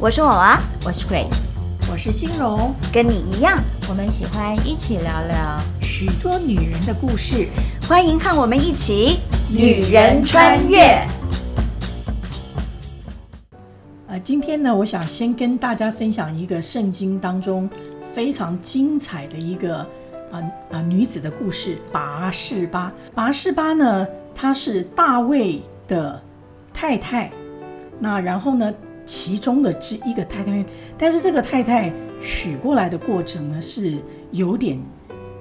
我是娃娃，我是 Grace，我是欣荣，跟你一样，我们喜欢一起聊聊许多女人的故事，欢迎和我们一起女人穿越。呃，今天呢，我想先跟大家分享一个圣经当中非常精彩的一个啊啊、呃呃、女子的故事——拔士巴。拔士巴呢，她是大卫的太太。那然后呢，其中的这一个太太，但是这个太太娶过来的过程呢，是有点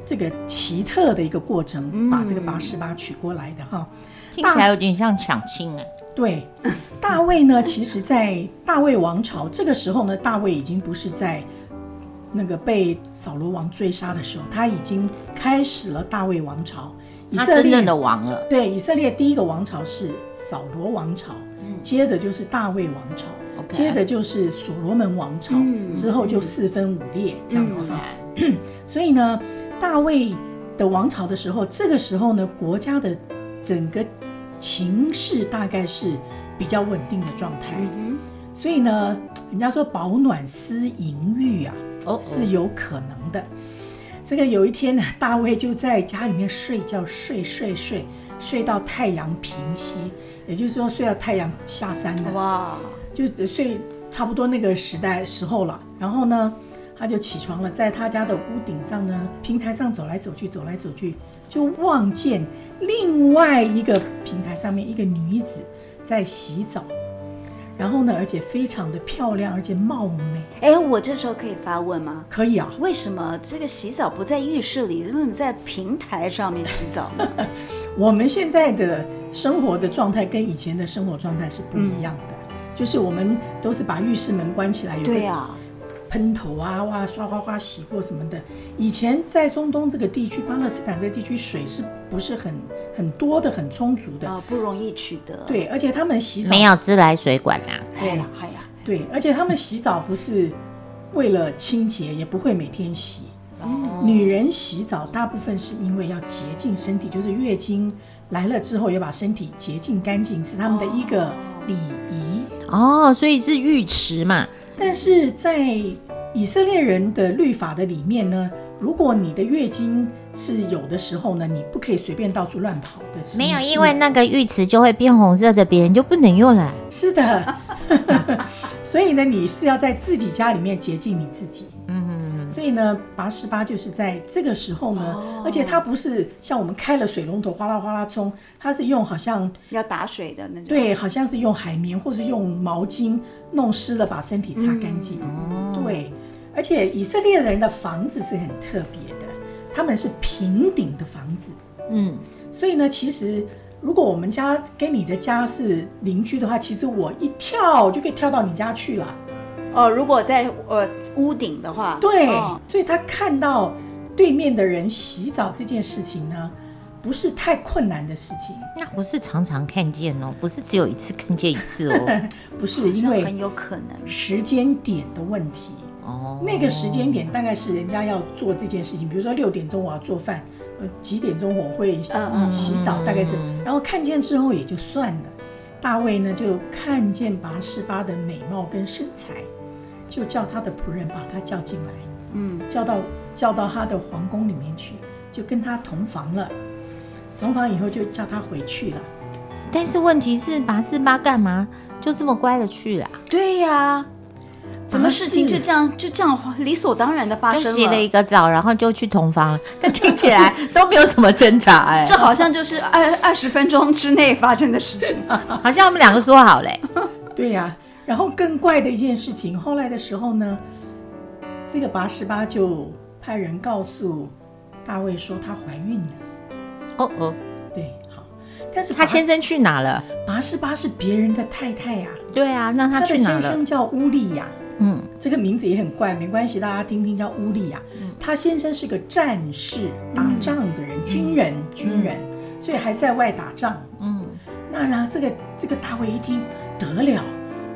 这个奇特的一个过程，嗯、把这个八十八娶过来的哈，听起来有点像抢亲哎。对，大卫呢，其实，在大卫王朝这个时候呢，大卫已经不是在那个被扫罗王追杀的时候，他已经开始了大卫王朝，以色列真正的王了。对，以色列第一个王朝是扫罗王朝。接着就是大卫王朝.接着就是所罗门王朝，嗯、之后就四分五裂这样子哈。所以呢，大卫的王朝的时候，这个时候呢，国家的整个情势大概是比较稳定的状态。嗯、所以呢，人家说饱暖思淫欲啊，oh, oh. 是有可能的。这个有一天呢，大卫就在家里面睡觉，睡睡睡。睡到太阳平息，也就是说睡到太阳下山了。哇，就睡差不多那个时代时候了。然后呢，他就起床了，在他家的屋顶上呢，平台上走来走去，走来走去，就望见另外一个平台上面一个女子在洗澡。然后呢，而且非常的漂亮，而且貌美。哎，我这时候可以发问吗？可以啊。为什么这个洗澡不在浴室里，为什么在平台上面洗澡呢？我们现在的生活的状态跟以前的生活状态是不一样的，嗯、就是我们都是把浴室门关起来，有对呀。喷头啊，哇，刷花花洗过什么的。以前在中东这个地区，巴勒斯坦这个地区水是不是很很多的、很充足的？哦，不容易取得。对，而且他们洗澡没有自来水管啊。对呀，哎呀，对，而且他们洗澡不是为了清洁，也不会每天洗。哦。女人洗澡大部分是因为要洁净身体，就是月经来了之后要把身体洁净干净，是他们的一个礼仪。哦，所以是浴池嘛。但是在以色列人的律法的里面呢，如果你的月经是有的时候呢，你不可以随便到处乱跑的。没有，因为那个浴池就会变红色的，别人就不能用了。是的，所以呢，你是要在自己家里面洁净你自己。嗯。所以呢，拔示巴就是在这个时候呢，哦、而且它不是像我们开了水龙头哗啦哗啦冲，它是用好像要打水的那种，对，好像是用海绵或是用毛巾弄湿了把身体擦干净。嗯、对，而且以色列人的房子是很特别的，他们是平顶的房子。嗯，所以呢，其实如果我们家跟你的家是邻居的话，其实我一跳就可以跳到你家去了。哦，如果在呃屋顶的话，对，哦、所以他看到对面的人洗澡这件事情呢，不是太困难的事情。那不是常常看见哦，不是只有一次看见一次哦，不是，因为很有可能时间点的问题哦。那个时间点大概是人家要做这件事情，比如说六点钟我要做饭，呃，几点钟我会洗澡，大概是，然后看见之后也就算了。大卫呢就看见拔十八的美貌跟身材。就叫他的仆人把他叫进来，嗯，叫到叫到他的皇宫里面去，就跟他同房了。同房以后就叫他回去了。但是问题是，拔四巴干嘛就这么乖的去了？对呀、啊，怎么事情就这样就这样理所当然的发生了？洗了一个澡，然后就去同房了。这听起来 都没有什么挣扎哎，这好像就是二二十分钟之内发生的事情，好像我们两个说好嘞。对呀、啊。然后更怪的一件事情，后来的时候呢，这个拔十八就派人告诉大卫说她怀孕了。哦哦，对，好，但是他先生去哪了？拔十八是别人的太太呀、啊。对啊，那他去哪了？他的先生叫乌利亚。嗯，这个名字也很怪，没关系，大家听听叫乌利亚。嗯、他先生是个战士，打仗的人，嗯、军人，军人，嗯、所以还在外打仗。嗯，那呢，这个这个大卫一听得了。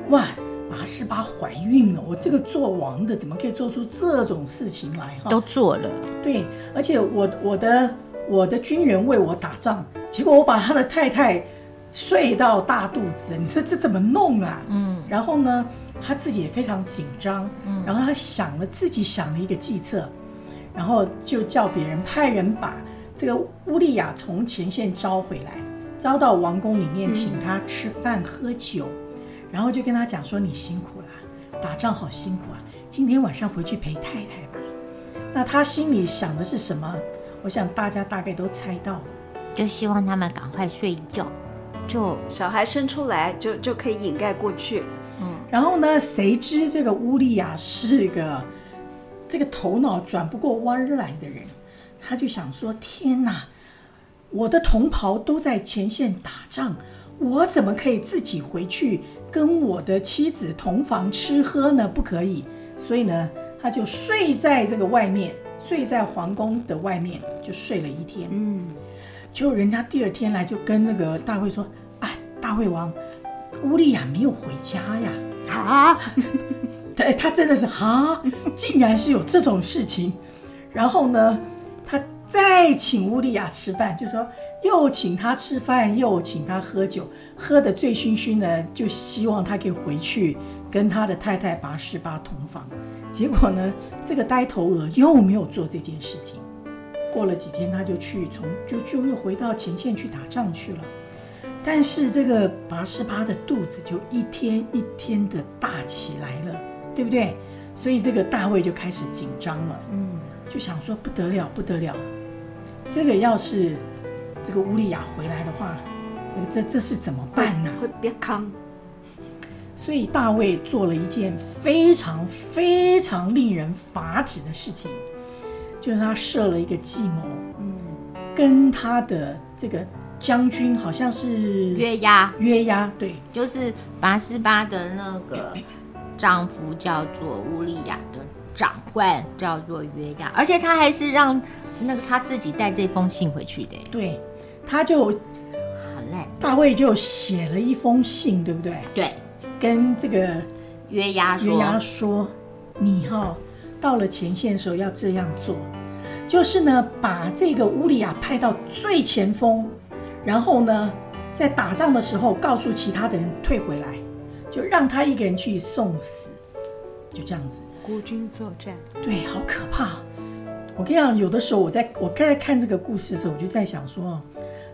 哇，拔示巴怀孕了！我这个做王的怎么可以做出这种事情来？哈，都做了。对，而且我我的我的军人为我打仗，结果我把他的太太睡到大肚子，你说这怎么弄啊？嗯。然后呢，他自己也非常紧张，嗯，然后他想了自己想了一个计策，然后就叫别人派人把这个乌利亚从前线招回来，招到王宫里面请他吃饭喝酒，嗯，然后就跟他讲说：“你辛苦了，打仗好辛苦啊，今天晚上回去陪太太吧。”那他心里想的是什么？我想大家大概都猜到了，就希望他们赶快睡觉，就小孩生出来就就可以掩盖过去。嗯，然后呢，谁知这个乌利亚是个这个头脑转不过弯来的人，他就想说：天哪，我的同袍都在前线打仗，我怎么可以自己回去跟我的妻子同房吃喝呢？不可以。所以呢，他就睡在这个外面，睡在皇宫的外面，就睡了一天。嗯，结果人家第二天来就跟那个大卫说：啊，大卫王。乌利亚没有回家呀？啊，他，他真的是啊，竟然是有这种事情。然后呢，他再请乌利亚吃饭，就说又请他吃饭，又请他喝酒，喝得醉醺醺的，就希望他可以回去跟他的太太拔十八同房。结果呢，这个呆头鹅又没有做这件事情。过了几天，他就去从就就又回到前线去打仗去了。但是这个拔十八的肚子就一天一天的大起来了，对不对？所以这个大卫就开始紧张了，嗯，就想说不得了不得了，这个要是这个乌利亚回来的话，这个这这是怎么办呢？会别康。所以大卫做了一件非常非常令人发指的事情，就是他设了一个计谋，嗯，跟他的这个。将军好像是约押，约押对，就是拔示巴的那个 丈夫叫做乌利亚的长官叫做约亚，而且他还是让那个他自己带这封信回去的。对，他就很累，大卫就写了一封信，对不对？对，跟这个约押说，约押说，你哈、哦、到了前线的时候要这样做，就是呢把这个乌利亚派到最前锋。然后呢，在打仗的时候，告诉其他的人退回来，就让他一个人去送死，就这样子。孤军作战，对，好可怕。我跟你讲，有的时候我在我刚才看这个故事的时候，我就在想说，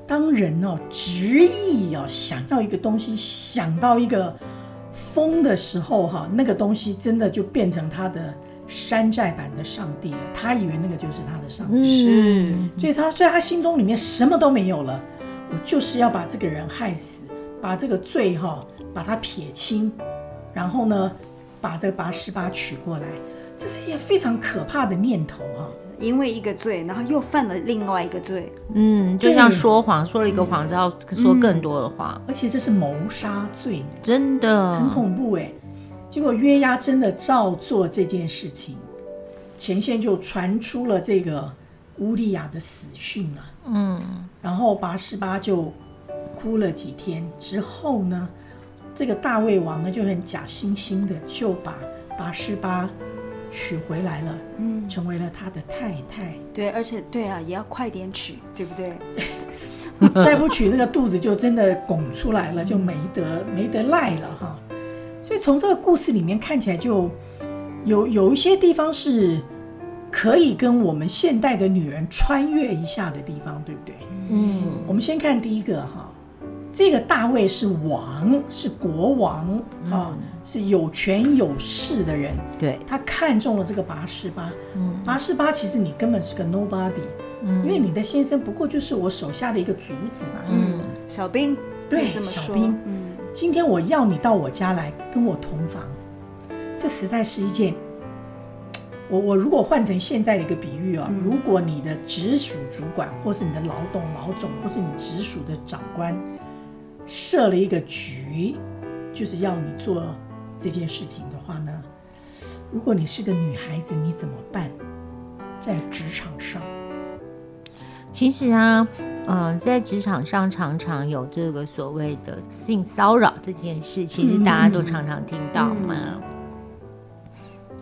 当人哦执意哦想要一个东西，想到一个疯的时候，哈，那个东西真的就变成他的山寨版的上帝，他以为那个就是他的上帝，是，所以他所以他心中里面什么都没有了。我就是要把这个人害死，把这个罪哈，把他撇清，然后呢，把这个八十八娶过来，这是一个非常可怕的念头啊。因为一个罪，然后又犯了另外一个罪，嗯，就像说谎，说了一个谎之后说更多的话，而且这是谋杀罪，真的很恐怖哎。结果约押真的照做这件事情，前线就传出了这个乌利亚的死讯了。嗯，然后八十八就哭了几天之后呢，这个大胃王呢就很假惺惺的就把拔示巴娶回来了，嗯，成为了他的太太。对，而且对啊，也要快点娶，对不对？再不娶，那个肚子就真的拱出来了，就没得没得赖了哈。所以从这个故事里面看起来，就有有一些地方是。可以跟我们现代的女人穿越一下的地方，对不对？嗯，我们先看第一个哈，这个大卫是王，是国王啊，嗯、是有权有势的人。对，他看中了这个拔示巴。嗯，拔示巴其实你根本是个 nobody，嗯，因为你的先生不过就是我手下的一个卒子嘛。嗯，小兵。对，小兵。嗯，今天我要你到我家来跟我同房，这实在是一件。我我如果换成现在的一个比喻啊，如果你的直属主管，或是你的老董、老总，或是你直属的长官，设了一个局，就是要你做这件事情的话呢，如果你是个女孩子，你怎么办？在职场上，其实啊，嗯、呃，在职场上常常有这个所谓的性骚扰这件事，其实大家都常常听到嘛，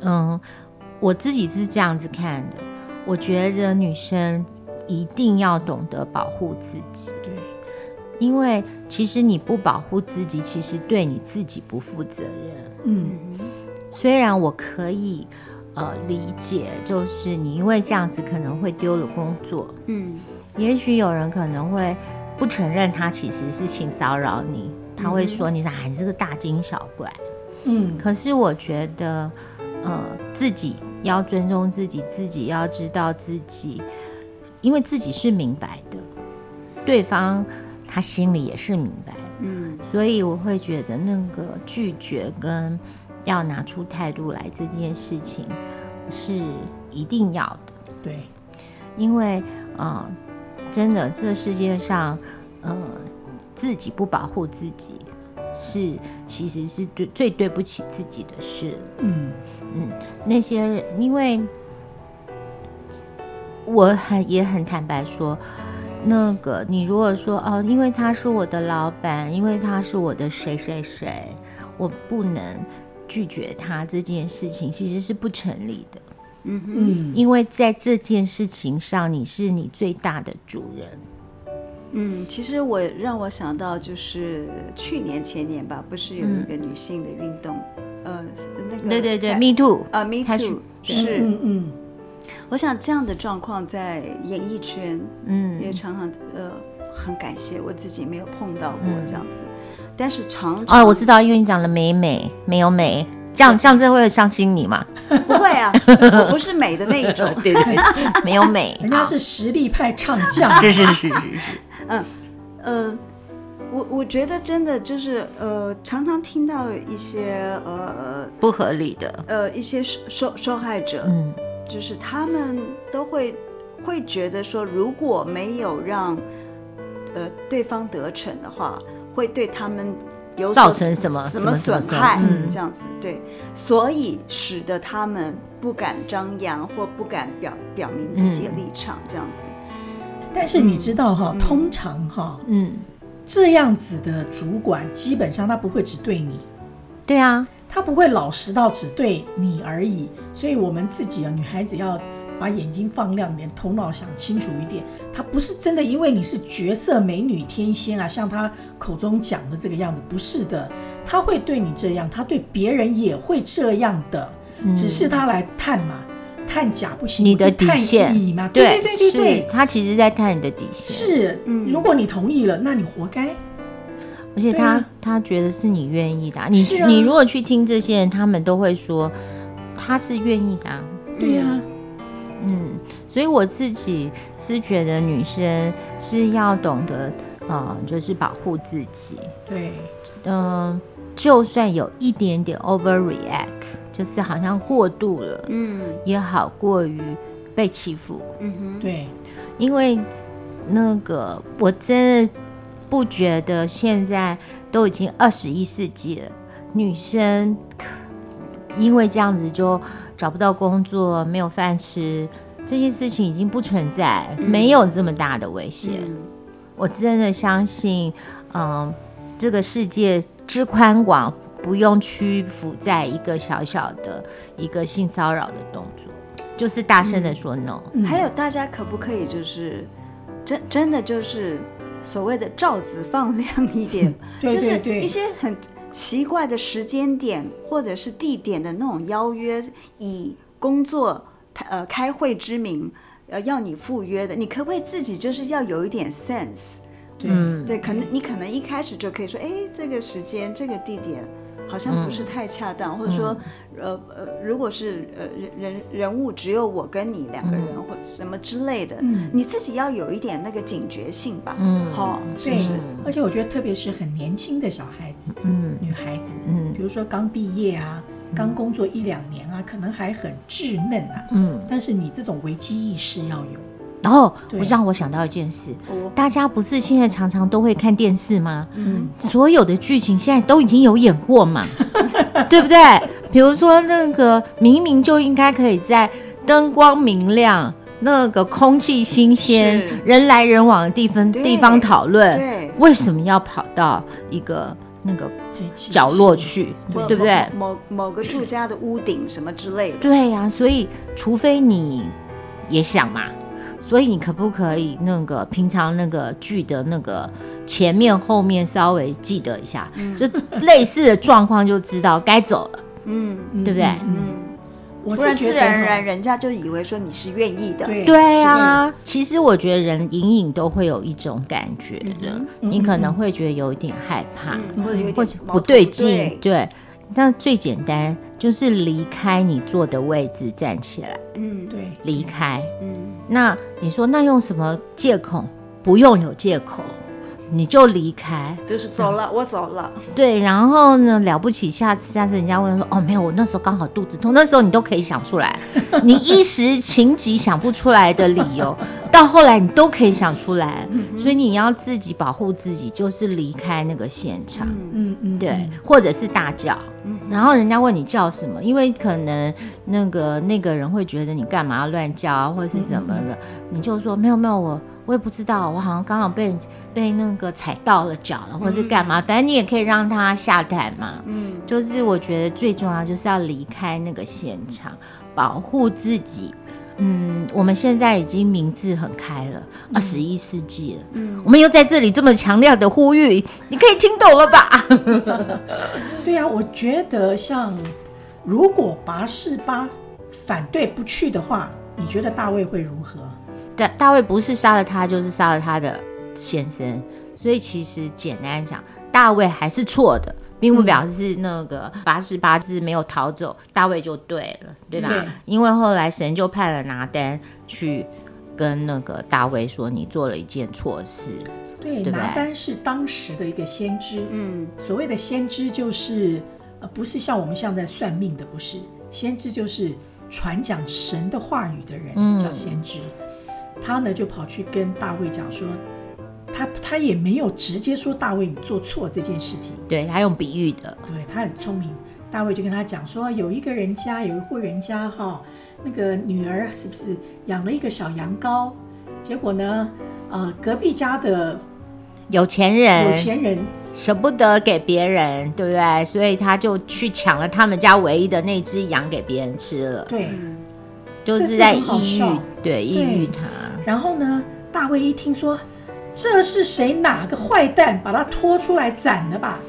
嗯。嗯我自己是这样子看的，我觉得女生一定要懂得保护自己。对，因为其实你不保护自己，其实对你自己不负责任。嗯，虽然我可以呃理解，就是你因为这样子可能会丢了工作。嗯，也许有人可能会不承认他其实是性骚扰你，他会说你是还是个大惊小怪。嗯，可是我觉得，呃，自己要尊重自己，自己要知道自己，因为自己是明白的，对方他心里也是明白的，嗯，所以我会觉得那个拒绝跟要拿出态度来这件事情是一定要的，对，因为呃，真的这世界上，呃，自己不保护自己。是，其实是对最对不起自己的事。嗯嗯，那些人，因为我很也很坦白说，那个你如果说哦，因为他是我的老板，因为他是我的谁谁谁，我不能拒绝他这件事情，其实是不成立的。嗯嗯，因为在这件事情上，你是你最大的主人。嗯，其实我让我想到就是去年前年吧，不是有一个女性的运动，呃，那个对对对，Me Too 啊，Me Too 是，嗯嗯，我想这样的状况在演艺圈，嗯，也常常呃很感谢我自己没有碰到过嗯这样子，但是常常哦，我知道，因为你讲了美美没有美，这样这样子会伤心你吗？不会啊，我不是美的那一种，对对对，没有美，人家是实力派唱将，是是是是是。嗯，呃，我我觉得真的就是呃，常常听到一些呃不合理的，呃一些受受受害者，嗯，就是他们都会会觉得说，如果没有让呃对方得逞的话，会对他们有造成什么什么损害，嗯。这样子对，所以使得他们不敢张扬或不敢表表明自己的立场，这样子。但是你知道哈，嗯。通常哈，嗯，这样子的主管基本上他不会只对你，对啊，他不会老实到只对你而已。所以我们自己啊女孩子要把眼睛放亮点，头脑想清楚一点。他不是真的因为你是绝色美女天仙啊，像他口中讲的这个样子，不是的。他会对你这样，他对别人也会这样的，嗯只是他来探嘛。探假不行，你的底线乙嘛，对对对对对，他其实在探你的底线。是，嗯如果你同意了，那你活该。而且他、啊他觉得是你愿意的啊、你啊。你如果去听这些人，他们都会说他是愿意的、啊。对呀、嗯，所以我自己是觉得女生是要懂得，呃，就是保护自己。对，嗯、就算有一点点 overreact，就是好像过度了，嗯。也好过于被欺负。嗯哼，对，因为那个我真的不觉得现在都已经二十一世纪了，女生因为这样子就找不到工作、没有饭吃，这些事情已经不存在，没有这么大的威胁。嗯我真的相信，嗯，这个世界之宽广，不用屈服在一个小小的一个性骚扰的动作，就是大声的说 no。嗯还有大家可不可以就是真真的就是所谓的罩子放亮一点，对就是对。对一些很奇怪的时间点或者是地点的那种邀约，以工作呃开会之名。呃，要你赴约的，你可不可以自己就是要有一点 sense？对，嗯，对，可能你可能一开始就可以说，哎，这个时间、这个地点好像不是太恰当，或者说，呃呃，如果是呃人人人物只有我跟你两个人，或什么之类的，嗯你自己要有一点那个警觉性吧，嗯好、是不是？而且我觉得，特别是很年轻的小孩子，嗯女孩子，嗯比如说刚毕业啊，刚工作一两年啊，可能还很稚嫩啊，嗯，但是你这种危机意识要有，然后我让我想到一件事，哦大家不是现在常常都会看电视吗？嗯，所有的剧情现在都已经有演过嘛，对不对？比如说那个明明就应该可以在灯光明亮、那个空气新鲜、人来人往的地方地方讨论，对，为什么要跑到一个那个角落，去，对不对？某某某个住家的屋顶什么之类的，对呀、所以除非你也想嘛，所以你可不可以那个平常那个剧的那个前面后面稍微记得一下，嗯、就类似的状况就知道该走了，嗯，对不对？嗯，我是觉得自然而然人家就以为说你是愿意的，对对啊。其实我觉得人隐隐都会有一种感觉的，嗯、你可能会觉得有一点害怕，嗯、或者有点不对劲，对。对但最简单就是离开你坐的位置，站起来。嗯，对，离开。嗯，那你说那用什么借口？不用有借口，你就离开，就是走了，我走了。对，然后呢，了不起，下次下次人家问说，哦，没有，我那时候刚好肚子痛，那时候你都可以想出来，你一时情急想不出来的理由，到后来你都可以想出来。所以你要自己保护自己，就是离开那个现场。嗯嗯，对，或者是大叫。然后人家问你叫什么，因为可能那个那个人会觉得你干嘛要乱叫啊，或者是什么的，嗯、你就说没有没有，我我也不知道，我好像刚好被被那个踩到了脚了，或者是干嘛，反正你也可以让他下台嘛。嗯，就是我觉得最重要就是要离开那个现场，保护自己。嗯，我们现在已经明智很开了，二十一世纪了。嗯，我们又在这里这么强烈的呼吁，你可以听懂了吧？对呀、啊，我觉得像如果拔示巴反对不去的话，你觉得大卫会如何？大大卫不是杀了他，就是杀了他的先生，所以其实简单讲，大卫还是错的。并不表示那个拔示巴是没有逃走，嗯、大卫就对了，对吧？对，因为后来神就派了拿单去跟那个大卫说：“你做了一件错事。”对，对，拿单是当时的一个先知。嗯，所谓的先知就是呃，不是像我们现在算命的，不是先知就是传讲神的话语的人，嗯、叫先知。他呢就跑去跟大卫讲说。他他也没有直接说大卫你做错这件事情，对，他用比喻的，对，他很聪明。大卫就跟他讲说，有一个人家有一户人家哈，那个女儿是不是养了一个小羊羔？结果呢，呃，隔壁家的有钱人，有钱人舍不得给别人，对不对？所以他就去抢了他们家唯一的那只羊给别人吃了。对，就是在抑郁，对，抑郁他。然后呢，大卫一听说。这是谁？哪个坏蛋把他拖出来斩的吧？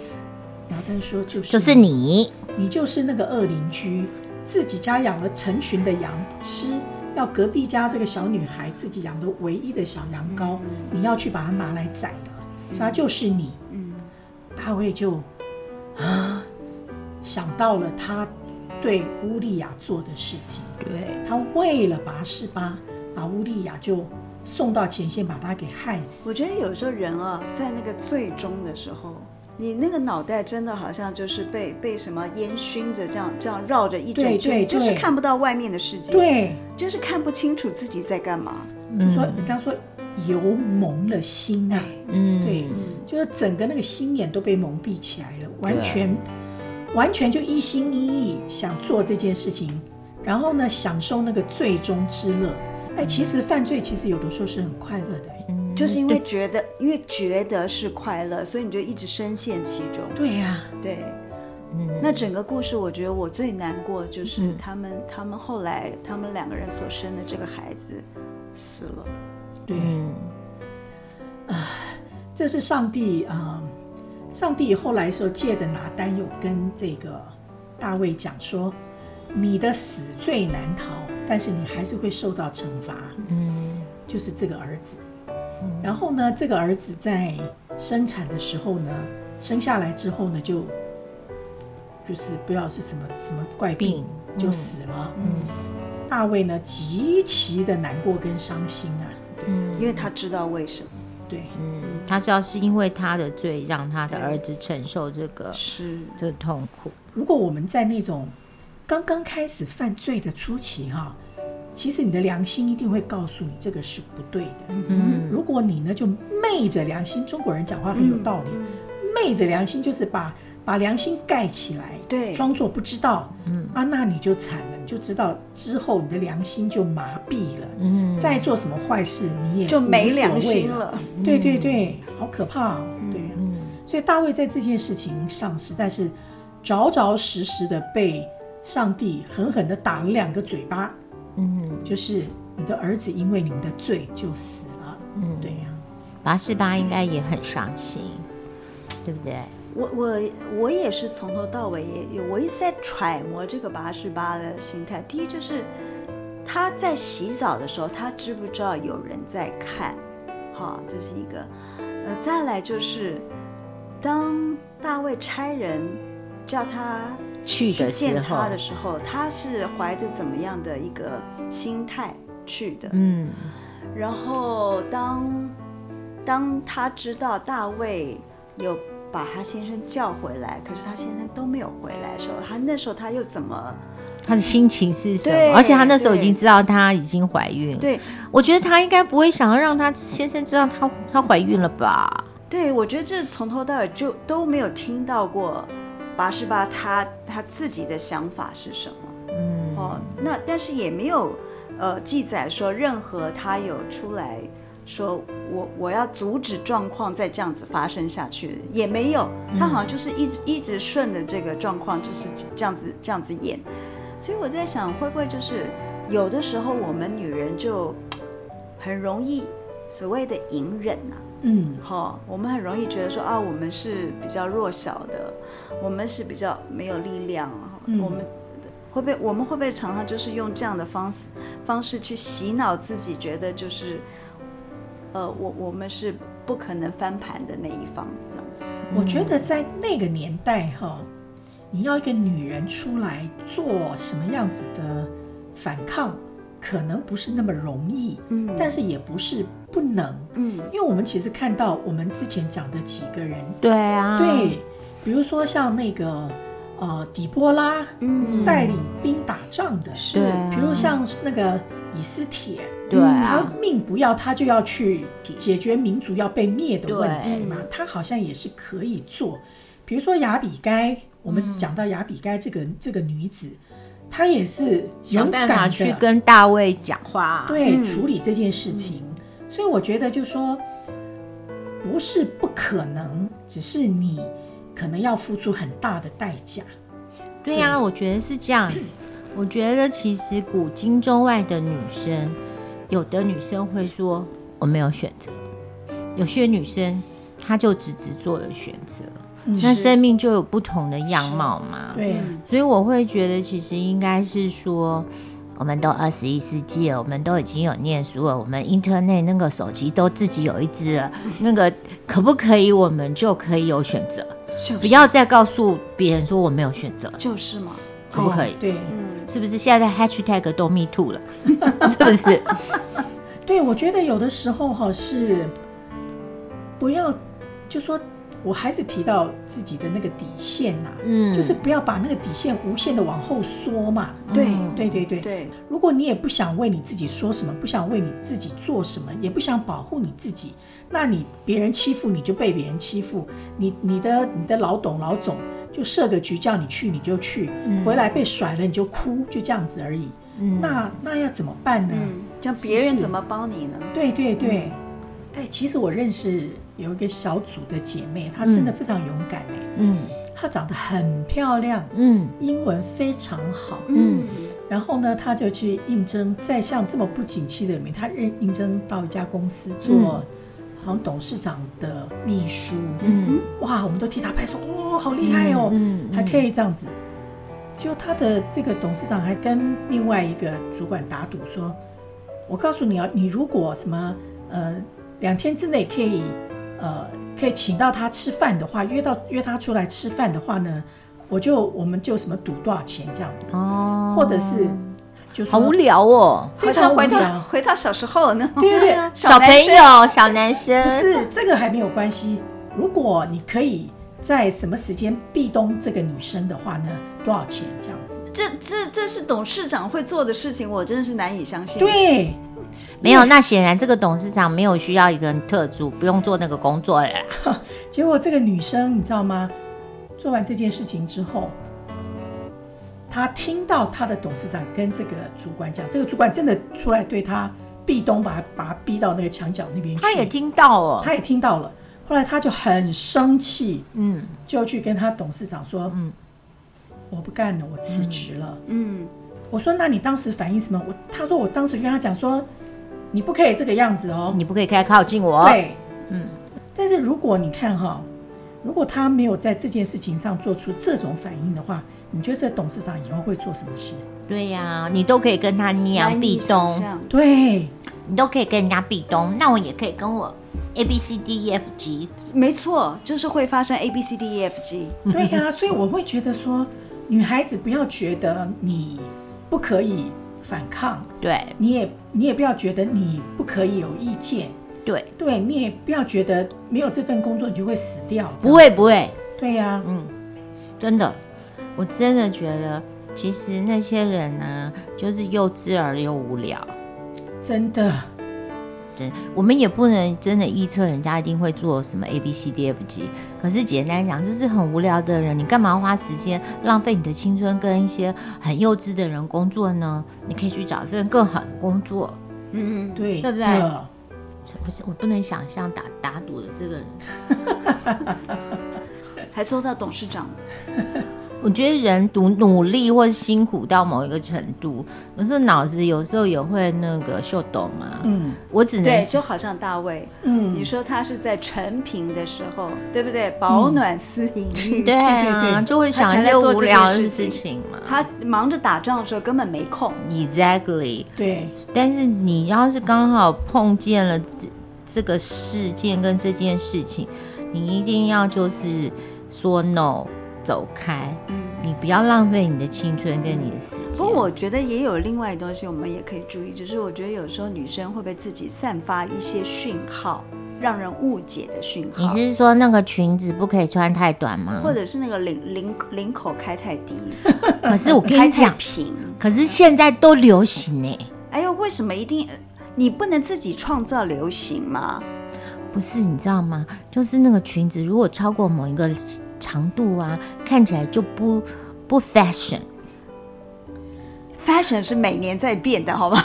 拿单说：“就是，就是你，你就是那个恶邻居，自己家养了成群的羊吃，要隔壁家这个小女孩自己养的唯一的小羊羔，嗯、你要去把它拿来宰了，说他就是你。嗯”大卫就啊想到了他对乌利亚做的事情，对，他为了拔示巴，把乌利亚就。送到前线把他给害死。我觉得有时候人啊，在那个最终的时候，你那个脑袋真的好像就是被被什么烟熏着，这样这样绕着一整圈，你就是看不到外面的世界，对，就是看不清楚自己在干嘛。你说，你刚说油蒙了心啊，嗯，对，就是整个那个心眼都被蒙蔽起来了，完全完全就一心一意想做这件事情，然后呢，享受那个最终之乐。哎，其实犯罪其实有的时候是很快乐的，嗯，就是因为觉得，因为觉得是快乐，所以你就一直深陷其中。对呀，对，嗯。那整个故事，我觉得我最难过就是他们，他们后来他们两个人所生的这个孩子死了。对，啊，这是上帝啊，上帝后来说借着拿单又跟这个大卫讲说，你的死罪难逃。但是你还是会受到惩罚，嗯，就是这个儿子，嗯，然后呢，这个儿子在生产的时候呢，生下来之后呢，就就是不知道是什么什么怪病，病。就死了，嗯，大卫呢极其的难过跟伤心啊，对，嗯，因为他知道为什么，对，嗯，他知道是因为他的罪让他的儿子承受这个是。这个痛苦。如果我们在那种刚刚开始犯罪的初期，哈，其实你的良心一定会告诉你这个是不对的。嗯，如果你呢就昧着良心，中国人讲话很有道理，昧着良心就是把把良心盖起来，对，装作不知道。嗯啊，那你就惨了，你就知道之后你的良心就麻痹了。嗯，再做什么坏事你也就没良心了。对对对，好可怕。对，嗯，所以大卫在这件事情上实在是，着着实实的被。上帝狠狠地打了两个嘴巴，嗯，就是你的儿子因为你们的罪就死了。嗯，对呀、啊。拔示巴应该也很伤心，对不对？我我我也是从头到尾也我一直在揣摩这个八十八的心态。第一就是他在洗澡的时候，他知不知道有人在看？好，这是一个。呃，再来就是当大卫差人叫他去见他的时候，他是怀着怎么样的一个心态去的？嗯。然后当当他知道大卫有。把他先生叫回来，可是他先生都没有回来的时候，他那时候他又怎么？他的心情是什么？而且他那时候已经知道他已经怀孕。对，我觉得他应该不会想要让他先生知道他他怀孕了吧？对，我觉得这从头到尾就都没有听到过拔示巴他他自己的想法是什么？嗯，哦，那但是也没有呃记载说任何他有出来。说我我要阻止状况再这样子发生下去，也没有，他好像就是一直一直顺着这个状况就是这样子这样子演，所以我在想会不会就是有的时候我们女人就很容易所谓的隐忍呐、啊，嗯，哈，我们很容易觉得说啊，我们是比较弱小的，我们是比较没有力量，嗯、我们会不会我们会不会常常就是用这样的方式方式去洗脑自己，觉得就是。呃，我我们是不可能翻盘的那一方，这样子。我觉得在那个年代哈，你要一个女人出来做什么样子的反抗，可能不是那么容易，嗯，但是也不是不能，嗯，因为我们其实看到我们之前讲的几个人，对啊，对，比如说像那个呃底波拉，嗯，带领兵打仗的，是，比如像那个以斯帖。对、啊，他命不要，他就要去解决民族要被灭的问题嘛。他好像也是可以做，比如说雅比该，我们讲到雅比该这个、嗯、这个女子，她也是勇敢的去跟大卫讲话，对、嗯，处理这件事情。所以我觉得，就说不是不可能，只是你可能要付出很大的代价。对呀、啊，我觉得是这样。我觉得其实古今中外的女生。有的女生会说我没有选择，有些女生她就只只做了选择，那生命就有不同的样貌嘛。对，所以我会觉得其实应该是说，我们都二十一世纪了，我们都已经有念书了，我们 Internet 那个手机都自己有一支了，那个可不可以我们就可以有选择？不要再告诉别人说我没有选择，就是嘛。可不可以？对，嗯，是不是现在的 hashtag 都 me too 了？是不是？对，我觉得有的时候哈是不要，就说我还是提到自己的那个底线呐，嗯，就是不要把那个底线无限的往后缩嘛。对，对，对，对，对。如果你也不想为你自己说什么，不想为你自己做什么，也不想保护你自己，那你别人欺负你就被别人欺负，你你的你的老董老总。就设个局叫你去你就去，嗯，回来被甩了你就哭，就这样子而已。嗯，那那要怎么办呢？嗯，叫别人怎么帮你呢？对对对，哎，嗯，其实我认识有一个小组的姐妹，她真的非常勇敢哎，嗯，她长得很漂亮，嗯，英文非常好，嗯，然后呢，她就去应征，在像这么不景气的里面，她认应征到一家公司做。嗯。好像董事长的秘书，嗯，哇，我们都替她拍手，哇，好厉害哦，嗯，还可以这样子。就她的这个董事长还跟另外一个主管打赌说：“我告诉你啊，你如果什么呃两天之内可以呃可以请到他吃饭的话，约到约他出来吃饭的话呢，我就我们就什么赌多少钱这样子哦，或者是。”就好无聊哦，好像回到回到小时候呢。对对对，小朋友、小男生。不是这个还没有关系。如果你可以在什么时间壁咚这个女生的话呢？多少钱这样子？这这这是董事长会做的事情，我真的是难以相信。对，没有。那显然这个董事长没有需要一个人特助，不用做那个工作了。结果这个女生你知道吗？做完这件事情之后。她听到她的董事长跟这个主管讲，这个主管真的出来对她壁咚，把他把她逼到那个墙角那边去。他也听到了，她也听到了。后来她就很生气，嗯，就去跟他董事长说，嗯，我不干了，我辞职了，嗯。我说那你当时反应什么？我他说我当时跟他讲说，你不可以这个样子哦，你不可以太靠近我。对，嗯。但是如果你看哈，如果他没有在这件事情上做出这种反应的话，你觉得这董事长以后会做什么事？对呀、啊，你都可以跟他逆阳壁咚，对，你都可以跟人家壁咚，那我也可以跟我。A B C D E F G，没错，就是会发生 A B C D E F G。对呀、啊，所以我会觉得说，女孩子不要觉得你不可以反抗，对，你也你也不要觉得你不可以有意见，对，对你也不要觉得没有这份工作你就会死掉，不会不会，对呀、啊，嗯，真的，我真的觉得其实那些人呢，就是幼稚而又无聊，真的。我们也不能真的预测人家一定会做什么 A B C D F G，可是简单讲，就是很无聊的人，你干嘛花时间浪费你的青春跟一些很幼稚的人工作呢？你可以去找一份更好的工作。嗯嗯，对，对不对？不是，我不能想象打打赌的这个人，还抽到董事长。我觉得人努努力或辛苦到某一个程度，可是脑子有时候也会那个秀逗嘛。嗯，我只能对，就好像大卫，嗯，你说他是在成平的时候，对不对？保暖思淫 欲，对啊，就会想一些无聊的事情嘛。他忙着打仗的时候根本没空。Exactly，对。但是你要是刚好碰见了这这个事件跟这件事情，你一定要就是说 no。走开，嗯，你不要浪费你的青春跟你的时间。不过我觉得也有另外的东西，我们也可以注意，就是我觉得有时候女生会不会自己散发一些讯号，让人误解的讯号？你是说那个裙子不可以穿太短吗？或者是那个领领领口开太低？可是我跟你讲，平，可是现在都流行呢。哎呦，为什么一定你不能自己创造流行吗？不是，你知道吗？就是那个裙子如果超过某一个。长度啊，看起来就不不 fashion。fashion 是每年在变的，好吗？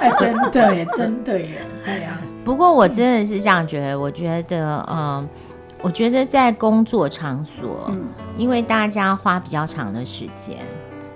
哎、真的耶，真的耶，对呀。不过我真的是这样觉得，我觉得，嗯、呃，我觉得在工作场所，嗯，因为大家花比较长的时间，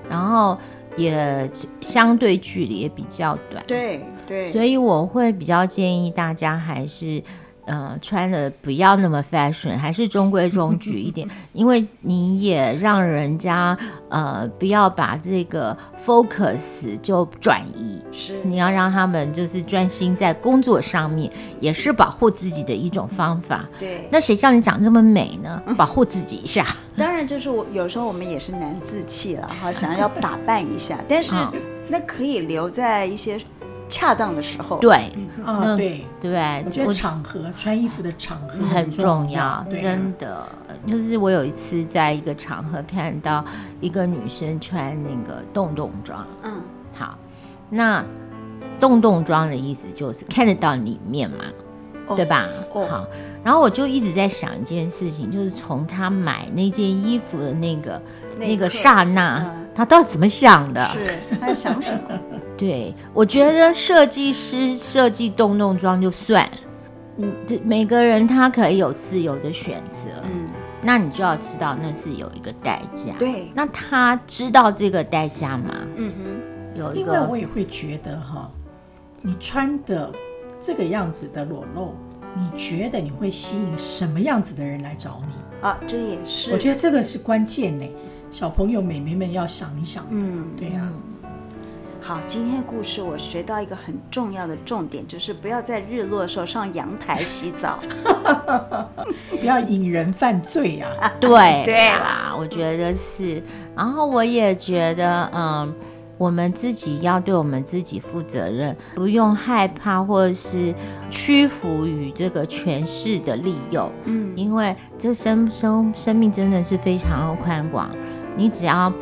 然后也相对距离也比较短，对对，所以我会比较建议大家还是。呃，穿的不要那么 fashion，还是中规中矩一点，因为你也让人家呃不要把这个 focus 就转移，是你要让他们就是专心在工作上面，也是保护自己的一种方法。对，那谁叫你长这么美呢？保护自己一下。当然，就是我有时候我们也是难自弃了哈，想要打扮一下，但是那可以留在一些。恰当的时候，对，啊，对。对，我觉得场合穿衣服的场合很重要，真的。就是我有一次在一个场合看到一个女生穿那个洞洞装，嗯，好，那洞洞装的意思就是看得到里面嘛，对吧？好，然后我就一直在想一件事情，就是从她买那件衣服的那个那个刹那，她到底怎么想的？是她在想什么？对，我觉得设计师设计洞洞装就算，嗯，这每个人他可以有自由的选择，嗯，那你就要知道那是有一个代价，对，那他知道这个代价吗？嗯哼，有一个，因为我也会觉得哈，你穿的这个样子的裸露，你觉得你会吸引什么样子的人来找你？啊？这也是，我觉得这个是关键呢，小朋友、美眉们要想一想，嗯，对呀、啊。好，今天的故事我学到一个很重要的重点，就是不要在日落的时候上阳台洗澡，不要引人犯罪呀、啊。对对啊，我觉得是。然后我也觉得，嗯，我们自己要对我们自己负责任，不用害怕或者是屈服于这个权势的利诱。嗯，因为这生生生命真的是非常的宽广，你只要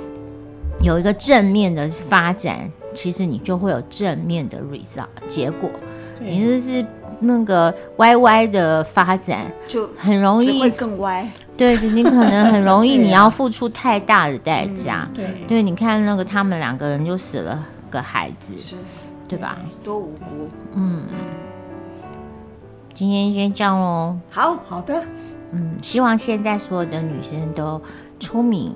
有一个正面的发展。其实你就会有正面的 result 结果，你就是那个歪歪的发展，就很容易会更歪。对，你可能很容易 你要付出太大的代价。对，对，你看那个他们两个人就死了个孩子，是，对吧？多无辜。嗯，今天先这样喽。好好的。嗯，希望现在所有的女生都聪明。